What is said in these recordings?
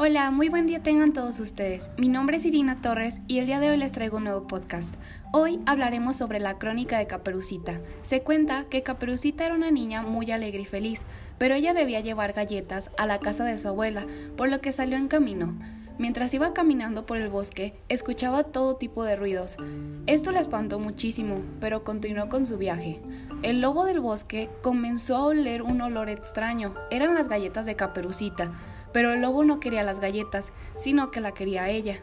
Hola, muy buen día tengan todos ustedes. Mi nombre es Irina Torres y el día de hoy les traigo un nuevo podcast. Hoy hablaremos sobre la crónica de Caperucita. Se cuenta que Caperucita era una niña muy alegre y feliz, pero ella debía llevar galletas a la casa de su abuela, por lo que salió en camino. Mientras iba caminando por el bosque, escuchaba todo tipo de ruidos. Esto la espantó muchísimo, pero continuó con su viaje. El lobo del bosque comenzó a oler un olor extraño. Eran las galletas de Caperucita. Pero el lobo no quería las galletas, sino que la quería ella.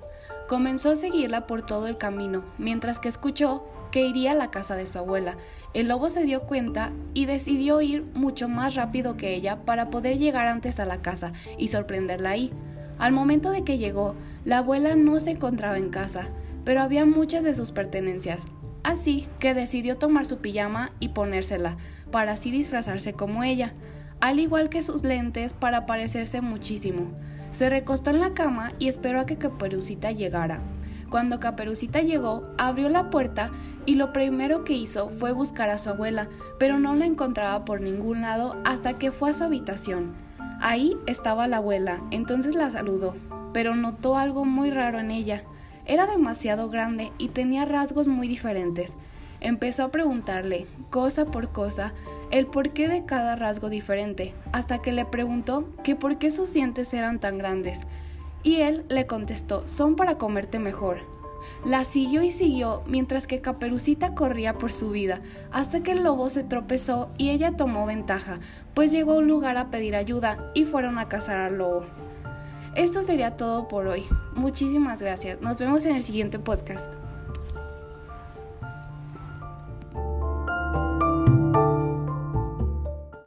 Comenzó a seguirla por todo el camino, mientras que escuchó que iría a la casa de su abuela. El lobo se dio cuenta y decidió ir mucho más rápido que ella para poder llegar antes a la casa y sorprenderla ahí. Al momento de que llegó, la abuela no se encontraba en casa, pero había muchas de sus pertenencias, así que decidió tomar su pijama y ponérsela, para así disfrazarse como ella al igual que sus lentes para parecerse muchísimo. Se recostó en la cama y esperó a que Caperucita llegara. Cuando Caperucita llegó, abrió la puerta y lo primero que hizo fue buscar a su abuela, pero no la encontraba por ningún lado hasta que fue a su habitación. Ahí estaba la abuela, entonces la saludó, pero notó algo muy raro en ella. Era demasiado grande y tenía rasgos muy diferentes. Empezó a preguntarle, cosa por cosa, el porqué de cada rasgo diferente, hasta que le preguntó que por qué sus dientes eran tan grandes. Y él le contestó, son para comerte mejor. La siguió y siguió mientras que Caperucita corría por su vida, hasta que el lobo se tropezó y ella tomó ventaja, pues llegó a un lugar a pedir ayuda y fueron a cazar al lobo. Esto sería todo por hoy. Muchísimas gracias. Nos vemos en el siguiente podcast.